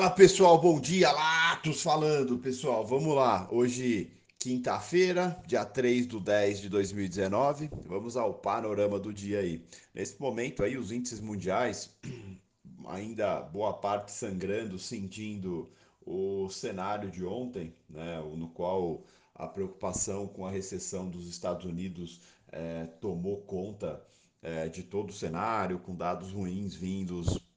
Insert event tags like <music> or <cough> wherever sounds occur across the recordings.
Fala pessoal, bom dia, Latos falando pessoal, vamos lá, hoje quinta-feira, dia 3 do 10 de 2019, vamos ao panorama do dia aí. Nesse momento aí os índices mundiais, <clears throat> ainda boa parte sangrando, sentindo o cenário de ontem, né, no qual a preocupação com a recessão dos Estados Unidos é, tomou conta é, de todo o cenário, com dados ruins vindos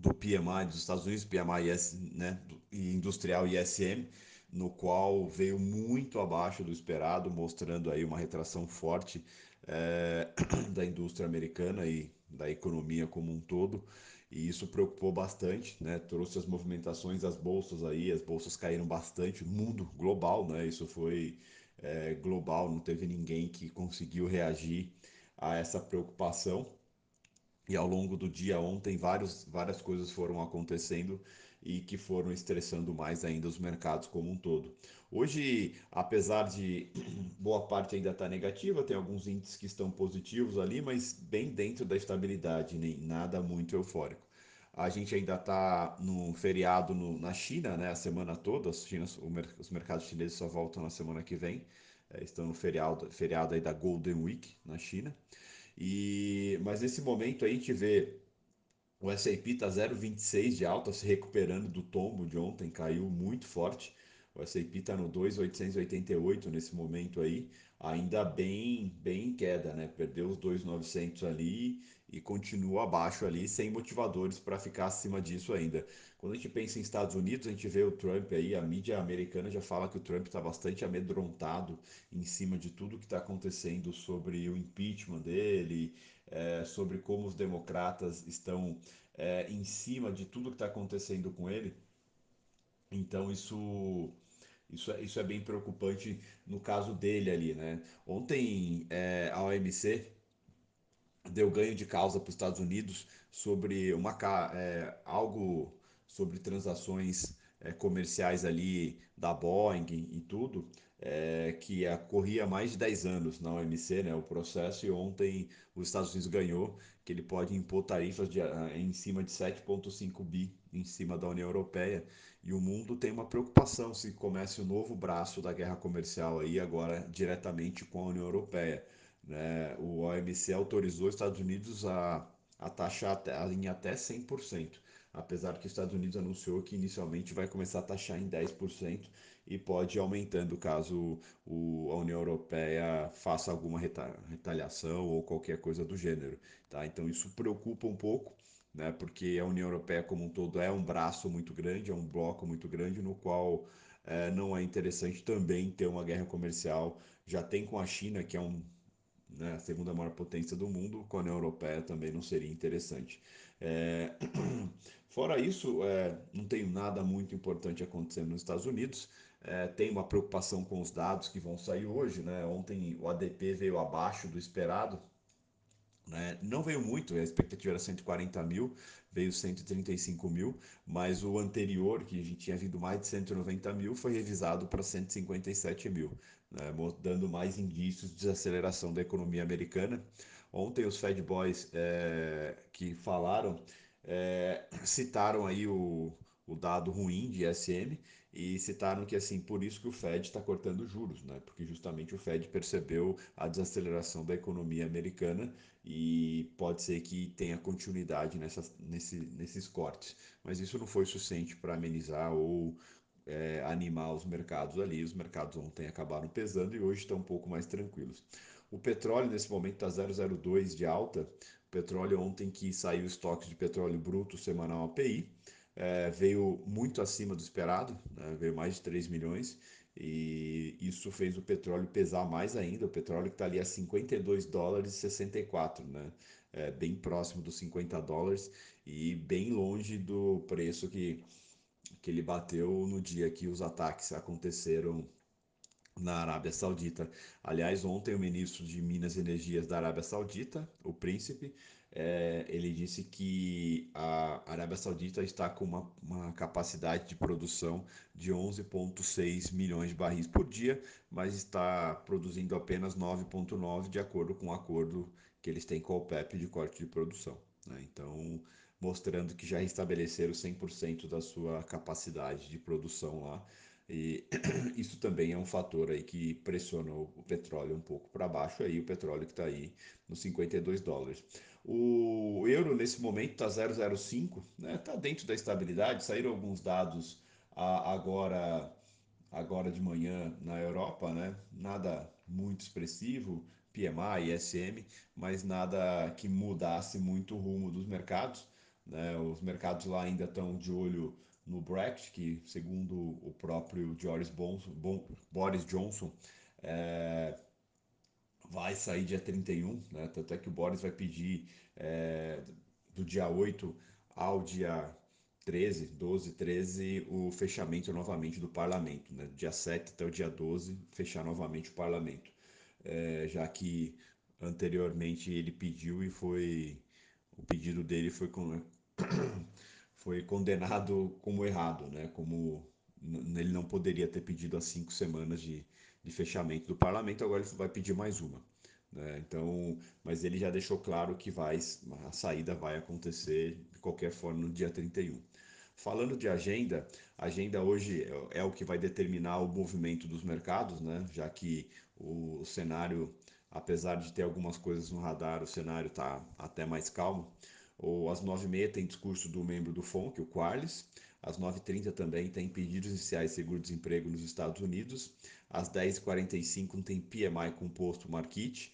do PMI dos Estados Unidos, PMI né, industrial ISM, no qual veio muito abaixo do esperado, mostrando aí uma retração forte é, <clears throat> da indústria americana e da economia como um todo. E isso preocupou bastante, né? Trouxe as movimentações das bolsas aí, as bolsas caíram bastante, mundo global, né? Isso foi é, global, não teve ninguém que conseguiu reagir a essa preocupação e ao longo do dia ontem vários, várias coisas foram acontecendo e que foram estressando mais ainda os mercados como um todo. Hoje, apesar de <clears throat> boa parte ainda estar tá negativa, tem alguns índices que estão positivos ali, mas bem dentro da estabilidade, nem nada muito eufórico. A gente ainda está no feriado no, na China, né, a semana toda. China, os mercados chineses só voltam na semana que vem. É, estão no feriado, feriado aí da Golden Week na China. E, mas nesse momento aí a gente vê o S&P está 0,26 de alta, se recuperando do tombo de ontem, caiu muito forte. O S&P está no 2,888 nesse momento aí, ainda bem, bem em queda, né? Perdeu os 2,900 ali e continua abaixo ali, sem motivadores para ficar acima disso ainda. Quando a gente pensa em Estados Unidos, a gente vê o Trump aí, a mídia americana já fala que o Trump está bastante amedrontado em cima de tudo que está acontecendo sobre o impeachment dele, é, sobre como os democratas estão é, em cima de tudo que está acontecendo com ele. Então isso isso é, isso é bem preocupante no caso dele ali, né? Ontem é, a OMC deu ganho de causa para os Estados Unidos sobre uma é, algo sobre transações é, comerciais ali da Boeing e tudo, é, que corria mais de 10 anos na OMC, né, o processo, e ontem os Estados Unidos ganhou que ele pode impor tarifas de, em cima de 7,5 bi em cima da União Europeia. E o mundo tem uma preocupação se comece o um novo braço da guerra comercial aí agora diretamente com a União Europeia. Né? O OMC autorizou os Estados Unidos a, a taxar em até 100% apesar que os Estados Unidos anunciou que inicialmente vai começar a taxar em 10% e pode ir aumentando caso o, a União Europeia faça alguma retaliação ou qualquer coisa do gênero. Tá? Então isso preocupa um pouco, né? porque a União Europeia como um todo é um braço muito grande, é um bloco muito grande no qual é, não é interessante também ter uma guerra comercial. Já tem com a China, que é um né, a segunda maior potência do mundo, com a União Europeia também não seria interessante. É... <clears throat> Fora isso, é, não tem nada muito importante acontecendo nos Estados Unidos. É, tem uma preocupação com os dados que vão sair hoje. Né? Ontem o ADP veio abaixo do esperado. Né? Não veio muito, a expectativa era 140 mil, veio 135 mil, mas o anterior, que tinha vindo mais de 190 mil, foi revisado para 157 mil, né? dando mais indícios de desaceleração da economia americana. Ontem os Fed Boys é, que falaram é, citaram aí o, o dado ruim de SM e citaram que assim por isso que o Fed está cortando juros, né? Porque justamente o Fed percebeu a desaceleração da economia americana e pode ser que tenha continuidade nesse, nesses cortes. Mas isso não foi suficiente para amenizar ou é, animar os mercados ali. Os mercados ontem acabaram pesando e hoje estão um pouco mais tranquilos. O petróleo nesse momento está 0,02 de alta. O petróleo ontem que saiu o estoque de petróleo bruto semanal API, é, veio muito acima do esperado, né? veio mais de 3 milhões, e isso fez o petróleo pesar mais ainda. O petróleo que está ali a 52 dólares e 64, né? É, bem próximo dos 50 dólares e bem longe do preço que, que ele bateu no dia que os ataques aconteceram na Arábia Saudita. Aliás, ontem o ministro de Minas e Energias da Arábia Saudita, o príncipe, é, ele disse que a Arábia Saudita está com uma, uma capacidade de produção de 11,6 milhões de barris por dia, mas está produzindo apenas 9,9 de acordo com o acordo que eles têm com a OPEP de corte de produção. Né? Então, mostrando que já restabeleceram 100% da sua capacidade de produção lá. E <clears throat> isso também é um fator aí que pressionou o petróleo um pouco para baixo, aí o petróleo que está aí nos 52 dólares. O euro nesse momento está 0,05, né? Está dentro da estabilidade. Saíram alguns dados agora agora de manhã na Europa, né? Nada muito expressivo, PMI, ISM, mas nada que mudasse muito o rumo dos mercados. Né? Os mercados lá ainda estão de olho no Brexit, que segundo o próprio Boris, Bonson, bon, Boris Johnson é, vai sair dia 31, né? tanto é que o Boris vai pedir é, do dia 8 ao dia 13, 12, 13, o fechamento novamente do parlamento, né? dia 7 até o dia 12, fechar novamente o parlamento, é, já que anteriormente ele pediu e foi o pedido dele foi com <clears throat> foi condenado como errado, né? Como ele não poderia ter pedido as cinco semanas de, de fechamento do parlamento, agora ele vai pedir mais uma. Né? Então, mas ele já deixou claro que vai, a saída vai acontecer de qualquer forma no dia 31. Falando de agenda, a agenda hoje é, é o que vai determinar o movimento dos mercados, né? já que o cenário, apesar de ter algumas coisas no radar, o cenário está até mais calmo. Ou às 9h30 tem discurso do membro do FONC, o Quarles. Às 9h30 também tem pedidos iniciais de seguro-desemprego nos Estados Unidos. Às 10h45 tem PMI composto Market.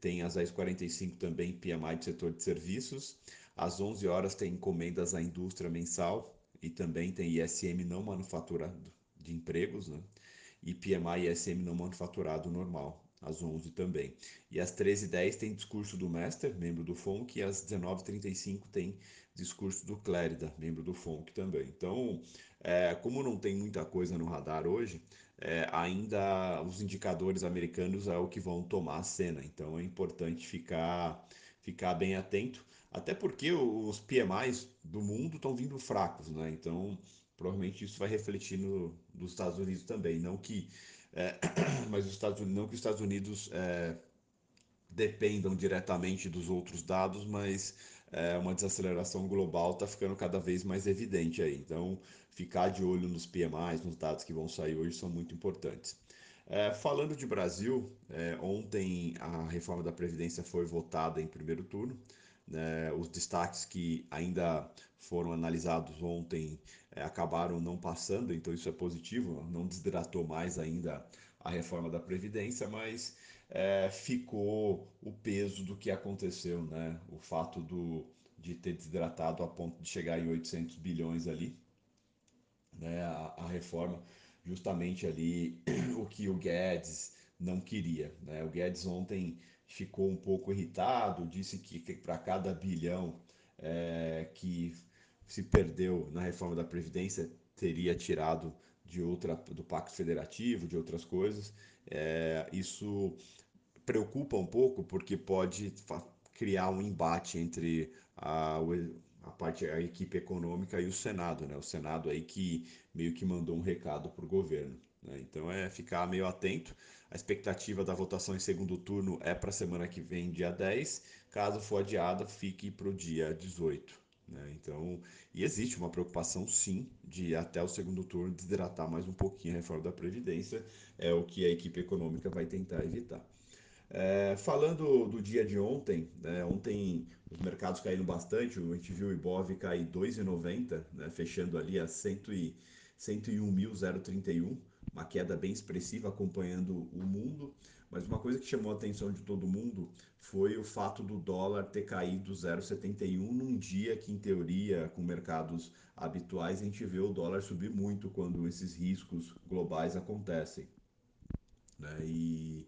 Tem às 10h45 também PMI do setor de serviços. Às 11 horas tem encomendas à indústria mensal e também tem ISM não manufaturado de empregos, né? E PMI e ISM não manufaturado normal às 11 também. E às 13h10 tem discurso do Master, membro do FONC, e às 19h35 tem discurso do Clérida, membro do FONC também. Então, é, como não tem muita coisa no radar hoje, é, ainda os indicadores americanos é o que vão tomar a cena. Então, é importante ficar, ficar bem atento, até porque os PMIs do mundo estão vindo fracos, né? Então, provavelmente isso vai refletir no, nos Estados Unidos também. Não que é, <clears throat> mas os Estados Unidos, não que os Estados Unidos é, dependam diretamente dos outros dados, mas é, uma desaceleração global está ficando cada vez mais evidente aí. Então, ficar de olho nos PMIs, nos dados que vão sair hoje, são muito importantes. É, falando de Brasil, é, ontem a reforma da Previdência foi votada em primeiro turno. Né, os destaques que ainda foram analisados ontem é, acabaram não passando, então isso é positivo, não desidratou mais ainda a reforma da Previdência, mas é, ficou o peso do que aconteceu, né? o fato do, de ter desidratado a ponto de chegar em 800 bilhões ali, né? a, a reforma, justamente ali <clears throat> o que o Guedes não queria. Né? O Guedes ontem ficou um pouco irritado, disse que, que para cada bilhão é, que se perdeu na reforma da Previdência teria tirado de outra do Pacto Federativo, de outras coisas. É, isso preocupa um pouco porque pode criar um embate entre a, a parte a equipe econômica e o Senado, né? O Senado aí que meio que mandou um recado para o governo. Né? Então é ficar meio atento. A expectativa da votação em segundo turno é para a semana que vem, dia 10. Caso for adiada, fique para o dia 18. Né? Então, e existe uma preocupação sim de até o segundo turno desidratar mais um pouquinho a reforma da Previdência, é o que a equipe econômica vai tentar evitar. É, falando do dia de ontem, né, ontem os mercados caíram bastante, a gente viu o Ibov cair 2,90, né, fechando ali a 101.031 uma queda bem expressiva acompanhando o mundo, mas uma coisa que chamou a atenção de todo mundo foi o fato do dólar ter caído 0,71 num dia que, em teoria, com mercados habituais, a gente vê o dólar subir muito quando esses riscos globais acontecem. Né? E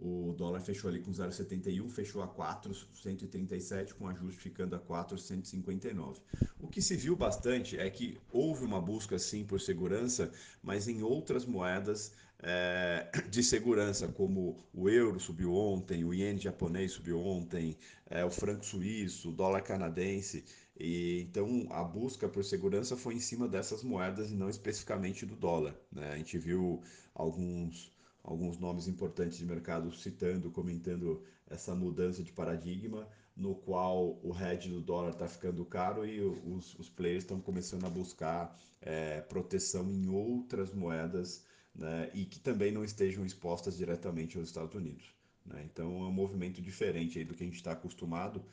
o dólar fechou ali com 0,71, fechou a 4,137, com ajuste ficando a 4,159. O que se viu bastante é que houve uma busca sim por segurança, mas em outras moedas é, de segurança, como o euro subiu ontem, o iene japonês subiu ontem, é, o franco suíço, o dólar canadense. E, então a busca por segurança foi em cima dessas moedas e não especificamente do dólar. Né? A gente viu alguns alguns nomes importantes de mercado citando, comentando essa mudança de paradigma. no qual o hedge do dólar está ficando caro e os, os players estão começando a buscar é, proteção em outras moedas né, e que também não estejam expostas diretamente aos Estados Unidos. Né? Então é um movimento diferente do que a gente está acostumado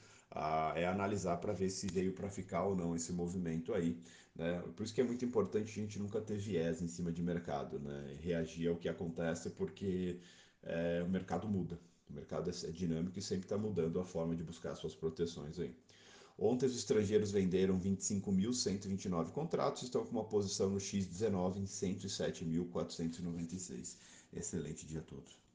é analisar para ver se veio para ficar ou não esse movimento aí. Né? Por isso que é muito importante a gente nunca ter viés em cima de mercado, né? reagir ao que acontece porque é, o mercado muda. O mercado é dinâmico e sempre está mudando a forma de buscar suas proteções aí. Ontem os estrangeiros venderam 25.129 contratos, estão com uma posição no X19 em 107.496. Excelente dia a todos.